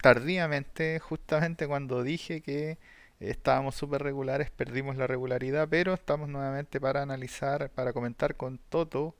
tardíamente, justamente cuando dije que estábamos súper regulares, perdimos la regularidad, pero estamos nuevamente para analizar, para comentar con Toto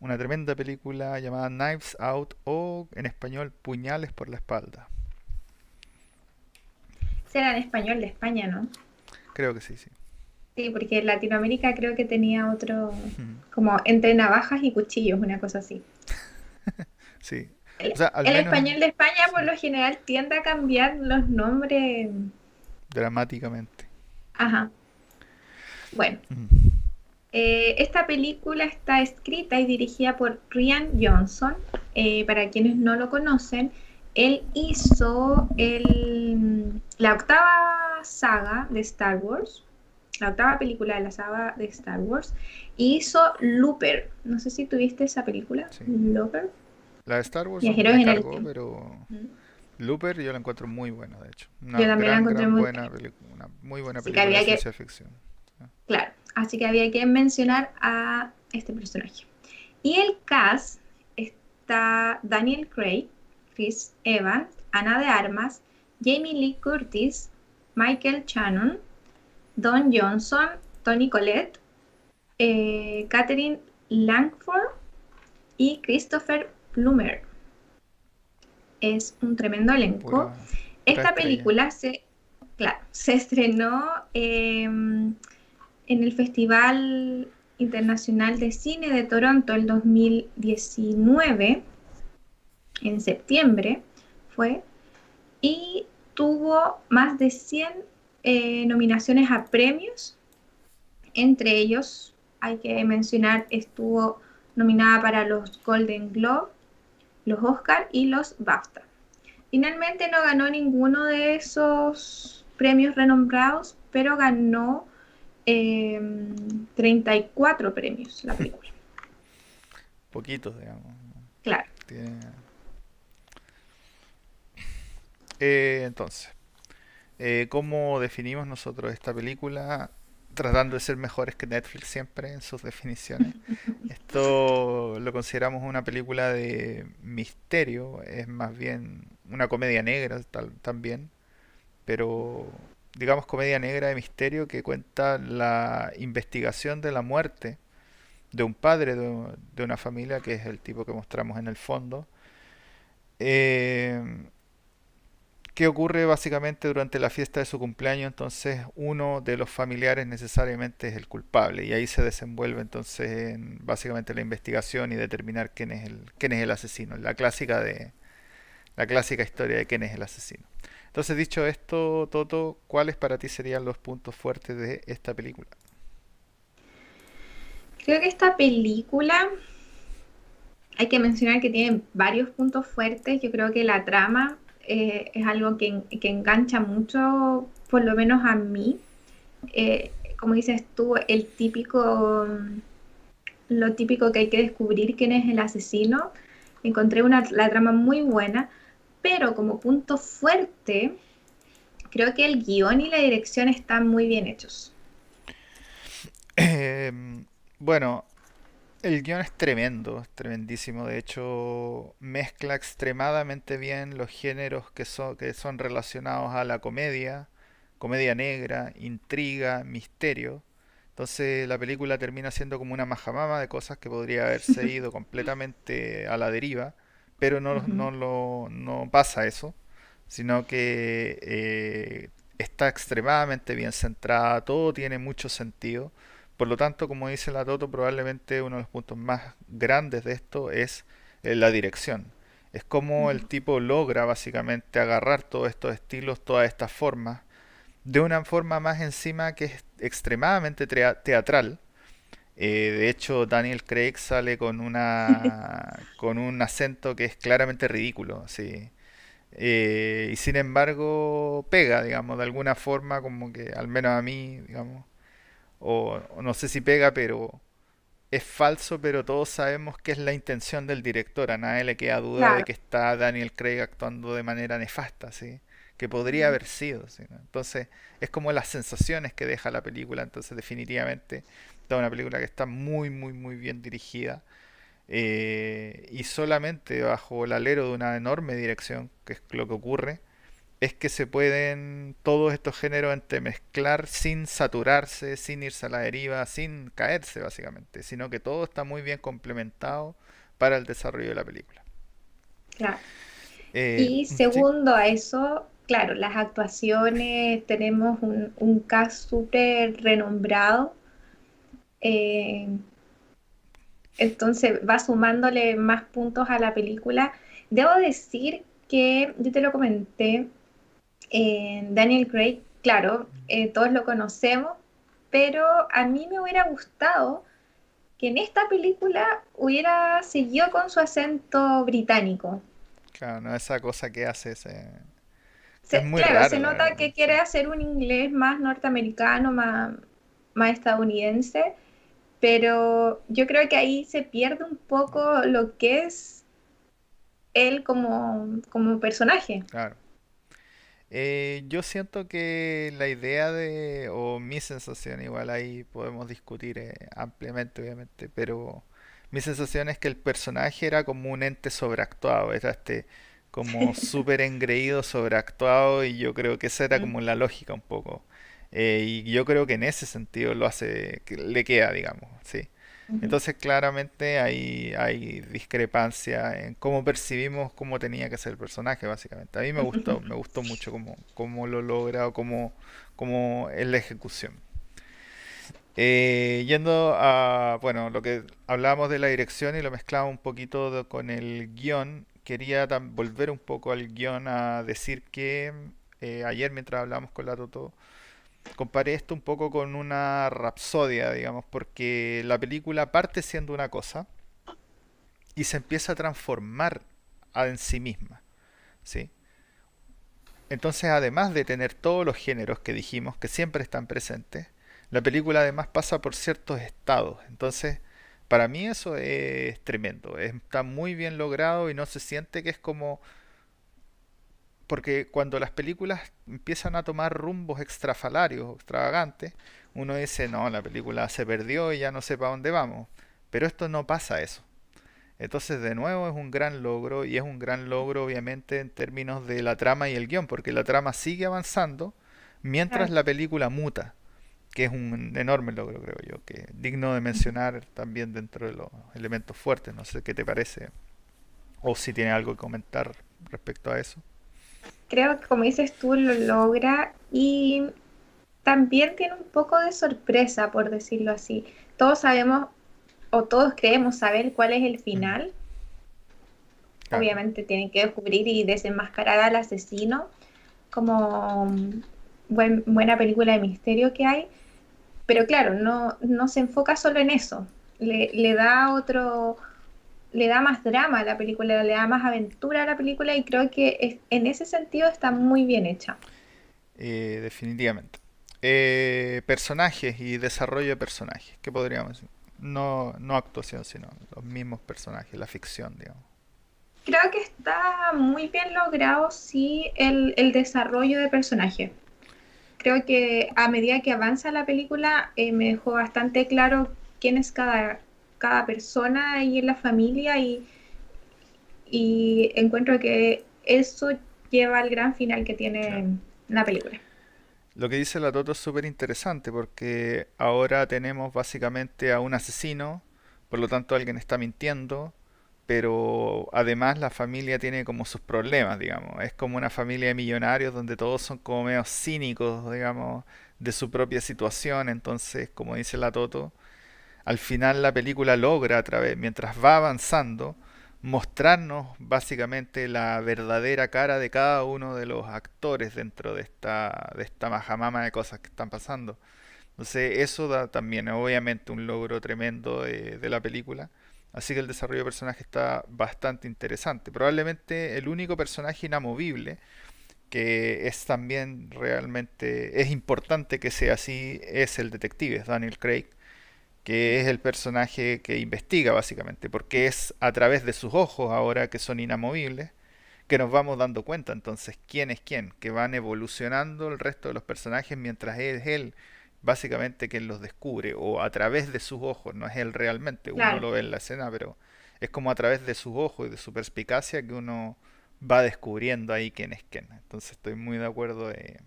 una tremenda película llamada Knives Out o en español Puñales por la espalda. Será en español de España, ¿no? Creo que sí, sí. Sí, porque en Latinoamérica creo que tenía otro, como entre navajas y cuchillos, una cosa así. sí. El, español de España por lo general tiende a cambiar los nombres dramáticamente. Ajá. Bueno, eh, esta película está escrita y dirigida por Rian Johnson. Eh, para quienes no lo conocen, él hizo el, la octava saga de Star Wars, la octava película de la saga de Star Wars, y hizo Looper. No sé si tuviste esa película, Looper. La de Star Wars Viajeros en el pero Looper yo la encuentro muy buena, de hecho. yo también la encontré muy buena. Una muy buena película de ciencia ficción. Claro, así que había que mencionar a este personaje. Y el cast está Daniel Craig, Chris Evans, Ana de Armas, Jamie Lee Curtis, Michael Shannon, Don Johnson, Tony Collette, eh, Catherine Langford y Christopher Plummer. Es un tremendo elenco. Esta película se, claro, se estrenó em, en el Festival Internacional de Cine de Toronto el 2019 en septiembre fue, y tuvo más de 100 eh, nominaciones a premios. Entre ellos, hay que mencionar, estuvo nominada para los Golden Globe, los Oscar y los BAFTA. Finalmente no ganó ninguno de esos premios renombrados, pero ganó 34 em, premios la película. Poquitos, digamos. Claro. Eh, entonces, eh, ¿cómo definimos nosotros esta película? Tratando de ser mejores que Netflix siempre en sus definiciones. Esto lo consideramos una película de misterio, es más bien una comedia negra también, pero digamos comedia negra de misterio que cuenta la investigación de la muerte de un padre de, una familia, que es el tipo que mostramos en el fondo. Eh, ¿Qué ocurre básicamente durante la fiesta de su cumpleaños? Entonces uno de los familiares necesariamente es el culpable y ahí se desenvuelve entonces en básicamente la investigación y determinar quién es el, quién es el asesino. La clásica, de, la clásica historia de quién es el asesino. Entonces dicho esto, Toto, ¿cuáles para ti serían los puntos fuertes de esta película? Creo que esta película hay que mencionar que tiene varios puntos fuertes. Yo creo que la trama eh, es algo que, engancha mucho, por lo menos a mí. Eh, como dices tú, el típico, lo típico que hay que descubrir quién es el asesino. Encontré una, la trama muy buena, pero como punto fuerte, creo que el guion y la dirección están muy bien hechos. Em, bueno, el guion es tremendo, es tremendísimo. De hecho, mezcla extremadamente bien los géneros que son, que son relacionados a la comedia, comedia negra, intriga, misterio. Entonces la película termina siendo como una majamama de cosas que podría haberse ido completamente a la deriva, pero no, no, lo, no pasa eso, sino que eh, está extremadamente bien centrada, todo tiene mucho sentido. Por lo tanto, como dice la Toto, probablemente uno de los puntos más grandes de esto es eh, la dirección. Es como el tipo logra básicamente agarrar todos estos estilos, todas estas formas, de una forma más encima que es extremadamente teatral. Eh, de hecho, Daniel Craig sale con una con un acento que es claramente ridículo, sí. Eh, y sin embargo pega, digamos, de alguna forma, como que al menos a mí, digamos, o, no sé si pega, pero es falso, pero todos sabemos que es la intención del director. A nadie le queda duda de que está Daniel Craig actuando de manera nefasta, ¿sí? que podría haber sido. Entonces, es como las sensaciones que deja la película. Entonces, definitivamente, es una película que está muy, muy, muy bien dirigida. eh, y solamente bajo el alero de una enorme dirección, que es lo que ocurre, es que se pueden todos estos géneros entremezclar sin saturarse, sin irse a la deriva, sin caerse básicamente, sino que todo está muy bien complementado para el desarrollo de la película. Claro. Eh, y segundo a eso, claro, las actuaciones, tenemos un, un cast súper renombrado. Eh, entonces va sumándole más puntos a la película. Debo decir que, yo te lo comenté, Daniel Craig, claro, eh, todos lo conocemos, pero a mí me hubiera gustado que en esta película hubiera seguido con su acento británico. Claro, no esa cosa que hace ese... claro, se nota que quiere hacer un inglés más norteamericano, más, más estadounidense, pero yo creo que ahí se pierde un poco lo que es él como, como personaje. Claro. Eh, yo siento que la idea de, o mi sensación, igual ahí podemos discutir eh, ampliamente, obviamente, pero mi sensación es que el personaje era como un ente sobreactuado, era este como súper engreído, sobreactuado, y yo creo que esa era como la lógica un poco. Eh, y yo creo que en ese sentido lo hace, que le queda, digamos, sí. Entonces claramente hay, hay discrepancia en cómo percibimos cómo tenía que ser el personaje, básicamente. A mí me gustó, me gustó mucho cómo, cómo lo logra o cómo, cómo es la ejecución. Eh, yendo a, bueno, lo que hablábamos de la dirección y lo mezclaba un poquito con el guion, quería volver un poco al guion a decir que eh, ayer mientras hablábamos con la Toto, comparé esto un poco con una rapsodia, digamos, porque la película parte siendo una cosa y se empieza a transformar en sí misma, ¿sí? Entonces, además de tener todos los géneros que dijimos que siempre están presentes, la película además pasa por ciertos estados. Entonces, para mí eso es tremendo. Está muy bien logrado y no se siente que es como porque cuando las películas empiezan a tomar rumbos extrafalarios, extravagantes, uno dice, no, la película se perdió y ya no sé para dónde vamos. Pero esto no pasa eso. Entonces, de nuevo, es un gran logro y es un gran logro, obviamente, en términos de la trama y el guion, porque la trama sigue avanzando mientras la película muta, que es un enorme logro, creo yo, que digno de mencionar también dentro de los elementos fuertes. No sé qué te parece, o si tiene algo que comentar respecto a eso creo que como dices tú lo logra y también tiene un poco de sorpresa, por decirlo así. Todos sabemos o todos creemos saber cuál es el final. Obviamente tienen que descubrir y desenmascarar al asesino como buena película de misterio que hay. Pero claro, no, no se enfoca solo en eso. Le, le da otro, le da más drama a la película, le da más aventura a la película y creo que en ese sentido está muy bien hecha. Eh, definitivamente. Eh, personajes y desarrollo de personajes, ¿qué podríamos decir? No, no actuación, sino los mismos personajes, la ficción, digamos. Creo que está muy bien logrado, sí, el, el desarrollo de personajes. Creo que a medida que avanza la película eh, me dejó bastante claro quién es cada, cada persona y en la familia y, y encuentro que eso lleva al gran final que tiene la película. Lo que dice la Toto es súper interesante porque ahora tenemos básicamente a un asesino, por lo tanto alguien está mintiendo, pero además la familia tiene como sus problemas, digamos. Es como una familia de millonarios donde todos son como medio cínicos, digamos, de su propia situación. Entonces, como dice la Toto, al final la película logra a través, mientras va avanzando, mostrarnos básicamente la verdadera cara de cada uno de los actores dentro de esta, de esta majamama de cosas que están pasando. Entonces eso da también obviamente un logro tremendo de, la película. Así que el desarrollo de personaje está bastante interesante. Probablemente el único personaje inamovible que es también realmente es importante que sea así es el detective, es Daniel Craig que es el personaje que investiga básicamente, porque es a través de sus ojos ahora que son inamovibles que nos vamos dando cuenta entonces quién es quién, que van evolucionando el resto de los personajes mientras es él básicamente quien los descubre o a través de sus ojos, no es él realmente, uno lo ve en la escena, pero es como a través de sus ojos y de su perspicacia que uno va descubriendo ahí quién es quién. Entonces estoy muy de acuerdo eh,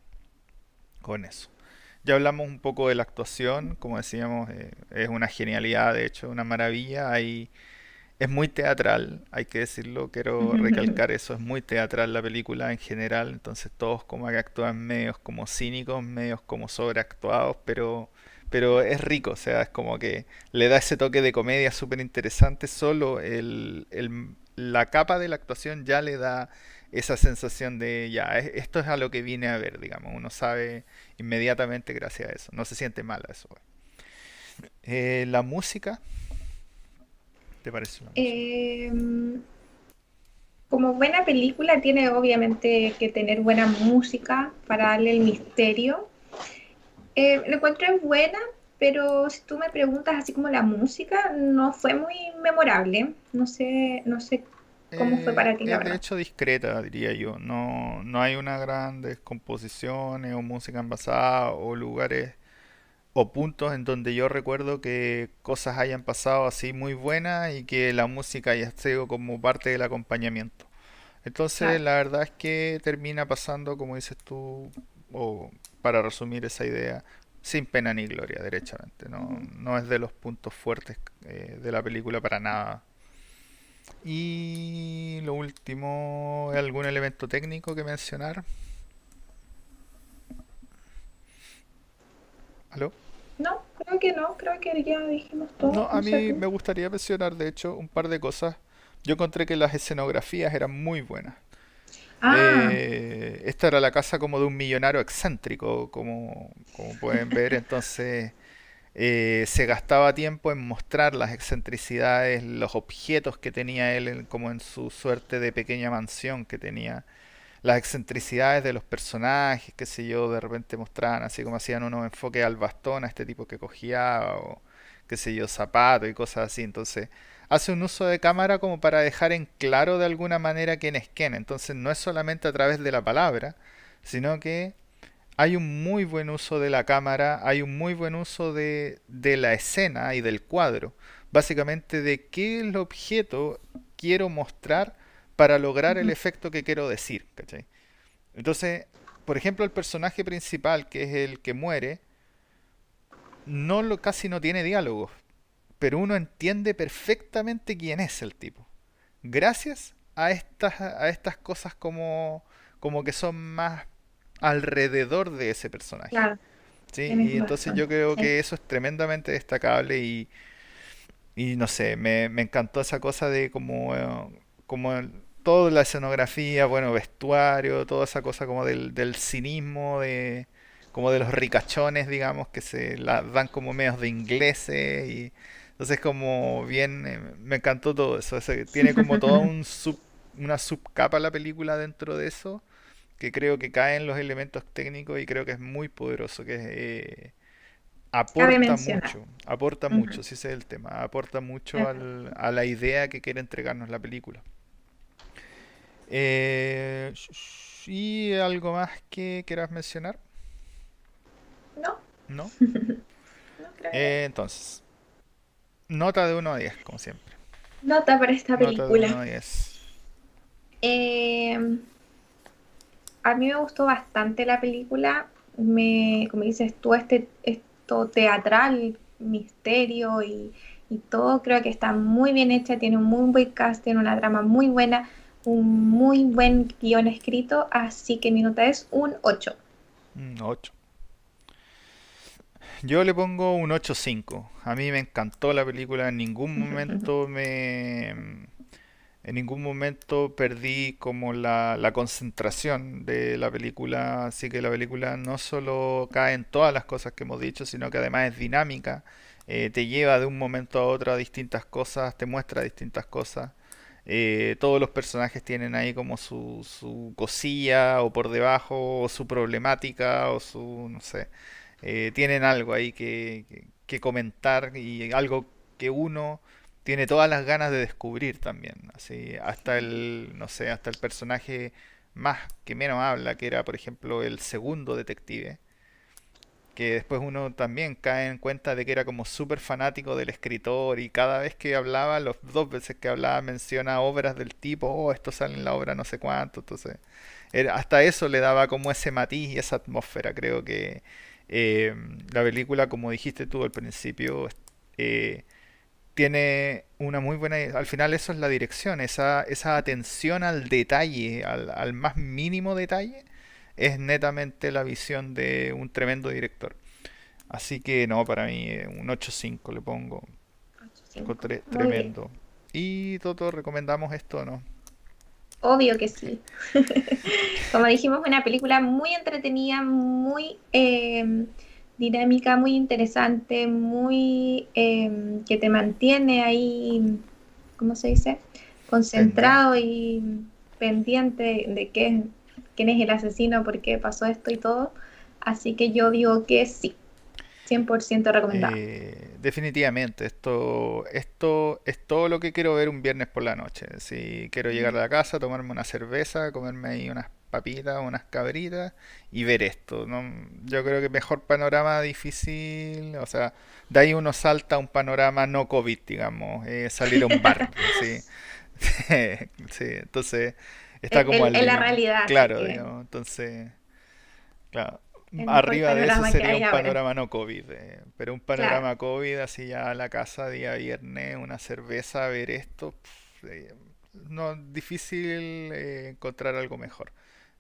con eso. Ya hablamos un poco de la actuación, como decíamos, eh, es una genialidad, de hecho, una maravilla. Hay, es muy teatral, hay que decirlo, quiero recalcar eso, es muy teatral la película en general, entonces todos como que actúan medios como cínicos, medios como sobreactuados, pero, pero es rico, o sea, es como que le da ese toque de comedia súper interesante, solo el, el, la capa de la actuación ya le da esa sensación de ya, esto es a lo que vine a ver, digamos, uno sabe inmediatamente gracias a eso, no se siente mal a eso. Eh, la música, ¿te parece? Em, como buena película tiene obviamente que tener buena música para darle el misterio. Eh, lo encuentro buena, pero si tú me preguntas así como la música, no fue muy memorable. No sé, no sé cómo fue para ti, la de hecho discreta, diría yo. No, no hay una grandes composiciones o música envasada o lugares o puntos en donde yo recuerdo que cosas hayan pasado así muy buenas y que la música haya sido como parte del acompañamiento. Entonces, la verdad es que termina pasando, como dices tú, o para resumir esa idea, sin pena ni gloria, derechamente. No, no es de los puntos fuertes eh, de la película para nada. Y lo último, ¿algún elemento técnico que mencionar? ¿Aló? No, creo que no, creo que ya dijimos todo. No, a mí me gustaría mencionar, de hecho, un par de cosas. Yo encontré que las escenografías eran muy buenas. Ah. Eh, esta era la casa como de un millonario excéntrico, como, como pueden ver, entonces eh, se gastaba tiempo en mostrar las excentricidades, los objetos que tenía él, como en su suerte de pequeña mansión que tenía, las excentricidades de los personajes, qué sé yo, de repente mostraban así como hacían unos enfoques al bastón a este tipo que cogía, o qué sé yo, zapatos y cosas así, entonces hace un uso de cámara como para dejar en claro de alguna manera quién es quién. Entonces no es solamente a través de la palabra, sino que hay un muy buen uso de la cámara, hay un muy buen uso de, de la escena y del cuadro. Básicamente de qué el objeto quiero mostrar para lograr el efecto que quiero decir. Entonces, por ejemplo, el personaje principal, que es el que muere, no lo, casi no tiene diálogos pero uno entiende perfectamente quién es el tipo. Gracias a estas, a estas cosas como, como que son más alrededor de ese personaje. ¿sí? Y entonces yo creo que eso es tremendamente destacable y, y no sé, me, me encantó esa cosa de como, eh, como toda la escenografía, bueno, vestuario, toda esa cosa como del, del cinismo, de como de los ricachones, digamos, que se la dan como medios de ingleses y entonces como bien, eh, me encantó todo eso. tiene como toda un sub, una subcapa la película dentro de eso, que creo que caen los elementos técnicos y creo que es muy poderoso, que eh, aporta mucho, aporta mucho, si ese es el tema, aporta mucho a la idea que quiere entregarnos la película. Eh, ¿Y algo más que quieras mencionar? No. ¿No? entonces, Nota de 1 a 10, como siempre. Nota para esta película. Nota de 1 a 10. Eh, a mí me gustó bastante la película. Me, como dices tú, este, esto teatral, misterio y, y, todo, creo que está muy bien hecha. Tiene un muy buen cast, tiene una trama muy buena, un muy buen guion escrito. Así que mi nota es un 8. Un 8. Yo le pongo un 8.5. A mí me encantó la película. En ningún momento me. En ningún momento perdí como la, la concentración de la película. Así que la película no solo cae en todas las cosas que hemos dicho, sino que además es dinámica. Eh, te lleva de un momento a otro a distintas cosas, te muestra distintas cosas. Eh, todos los personajes tienen ahí como su, su cosilla o por debajo o su problemática o su, no sé, eh, tienen algo ahí que, comentar y algo que uno tiene todas las ganas de descubrir también. Así, hasta el, no sé, hasta el personaje más que menos habla, que era por ejemplo el segundo detective, que después uno también cae en cuenta de que era como súper fanático del escritor y cada vez que hablaba, los dos veces que hablaba menciona obras del tipo, oh, esto sale en la obra no sé cuánto, entonces hasta eso le daba como ese matiz y esa atmósfera, creo que eh, la película, como dijiste tú al principio, eh, tiene una muy buena... Al final eso es la dirección, esa, esa atención al detalle, al, al más mínimo detalle es netamente la visión de un tremendo director. Así que no, para mí eh, un 8.5 le pongo. 8, tremendo. ¿Y todos recomendamos esto no? Obvio que sí. Como dijimos, una película muy entretenida, muy em, dinámica, muy interesante, muy em, que te mantiene ahí, ¿cómo se dice? Concentrado y pendiente de qué, quién es el asesino, por qué pasó esto y todo. Así que yo digo que sí, 100% recomendado. Eh, definitivamente, esto, esto es todo lo que quiero ver un viernes por la noche. Si quiero llegar a la casa, tomarme una cerveza, comerme ahí unas papitas, unas cabritas y ver esto. ¿no? Yo creo que mejor panorama difícil, o sea, de ahí uno salta a un panorama no COVID, digamos, eh, salir a un bar. ¿sí? sí, entonces Está como en, la realidad. Claro, entonces, claro, arriba de eso sería un panorama no COVID, eh, pero un panorama COVID así ya a la casa día viernes, una cerveza, ver esto, eh, no difícil eh, encontrar algo mejor.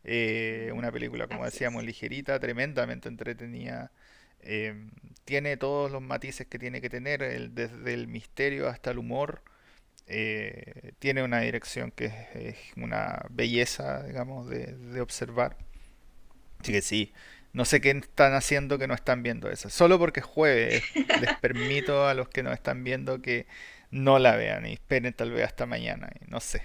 Una película, como decíamos, ligerita, tremendamente entretenida. tiene todos los matices que tiene que tener, el, desde el misterio hasta el humor. Eh, tiene una dirección que es, una belleza, digamos, de, observar. Así que sí, no sé qué están haciendo que no están viendo eso. Solo porque es jueves, les permito a los que no están viendo que no la vean y esperen tal vez hasta mañana, y no sé.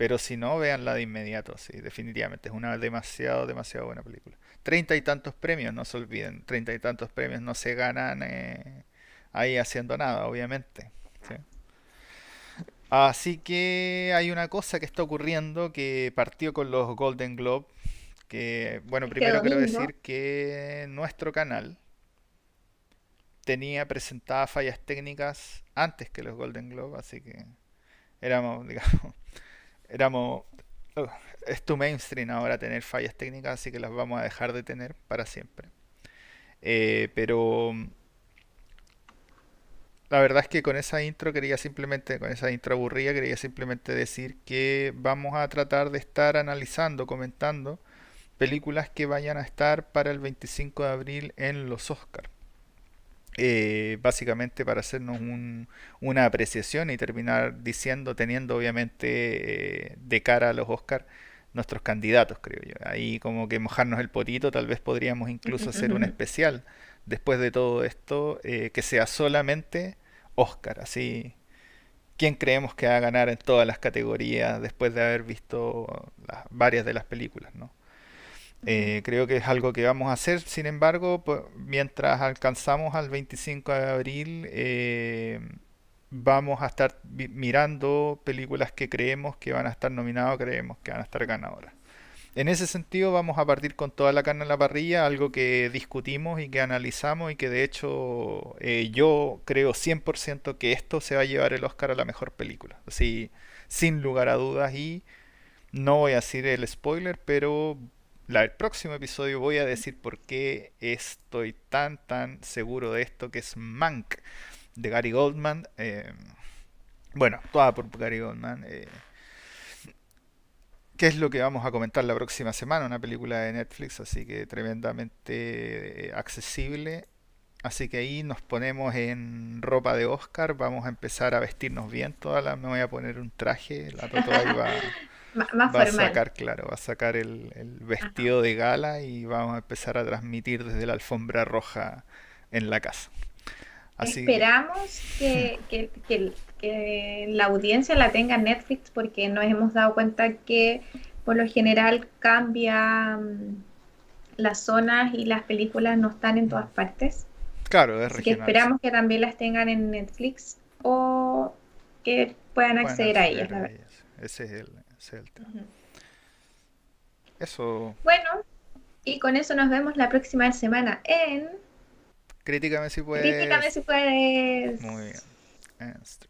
Pero si no, véanla de inmediato, sí, definitivamente. Es una demasiado, demasiado buena película. Treinta y tantos premios, no se olviden. Treinta y tantos premios no se ganan eh, ahí haciendo nada, obviamente. ¿sí? Así que hay una cosa que está ocurriendo que partió con los Golden Globe. Que, bueno, primero quiero decir que nuestro canal tenía presentadas fallas técnicas antes que los Golden Globe, así que éramos, digamos, éramos. Uh, es tu mainstream ahora tener fallas técnicas, así que las vamos a dejar de tener para siempre. Eh, pero la verdad es que con esa intro quería simplemente, con esa intro aburrida, quería simplemente decir que vamos a tratar de estar analizando, comentando películas que vayan a estar para el 25 de abril en los Oscars. Eh, básicamente para hacernos una apreciación y terminar diciendo, teniendo obviamente eh, de cara a los Oscars nuestros candidatos, creo yo. Ahí como que mojarnos el potito, tal vez podríamos incluso hacer un especial después de todo esto, eh, que sea solamente Oscar, así. ¿Quién creemos que va a ganar en todas las categorías después de haber visto las, varias de las películas, ¿no? Eh, creo que es algo que vamos a hacer, sin embargo, mientras alcanzamos al 25 de abril, eh, vamos a estar mirando películas que creemos que van a estar nominadas, creemos que van a estar ganadoras. En ese sentido vamos a partir con toda la carne en la parrilla, algo que discutimos y que analizamos y que de hecho eh, yo creo 100% que esto se va a llevar el Oscar a la mejor película. Así, sin lugar a dudas y no voy a decir el spoiler, pero el próximo episodio voy a decir por qué estoy tan tan seguro de esto que es Mank de Gary Goldman. Eh, bueno, toda por Gary Goldman. Eh, qué es lo que vamos a comentar la próxima semana, una película de Netflix, así que tremendamente eh, accesible. Así que ahí nos ponemos en ropa de Oscar, vamos a empezar a vestirnos bien, toda la, me voy a poner un traje, la va, va a sacar, claro, va a sacar el, vestido de gala y vamos a empezar a transmitir desde la alfombra roja en la casa. Esperamos que, que, que la audiencia la tenga Netflix porque nos hemos dado cuenta que por lo general cambia mm, las zonas y las películas no están en todas partes. Claro, es Así que esperamos que también las tengan en Netflix o que puedan acceder, a ellas. Ese es el, tema. Eso. Bueno, y con eso nos vemos la próxima semana en Críticame si puedes. Críticame si puedes. Muy bien. Este,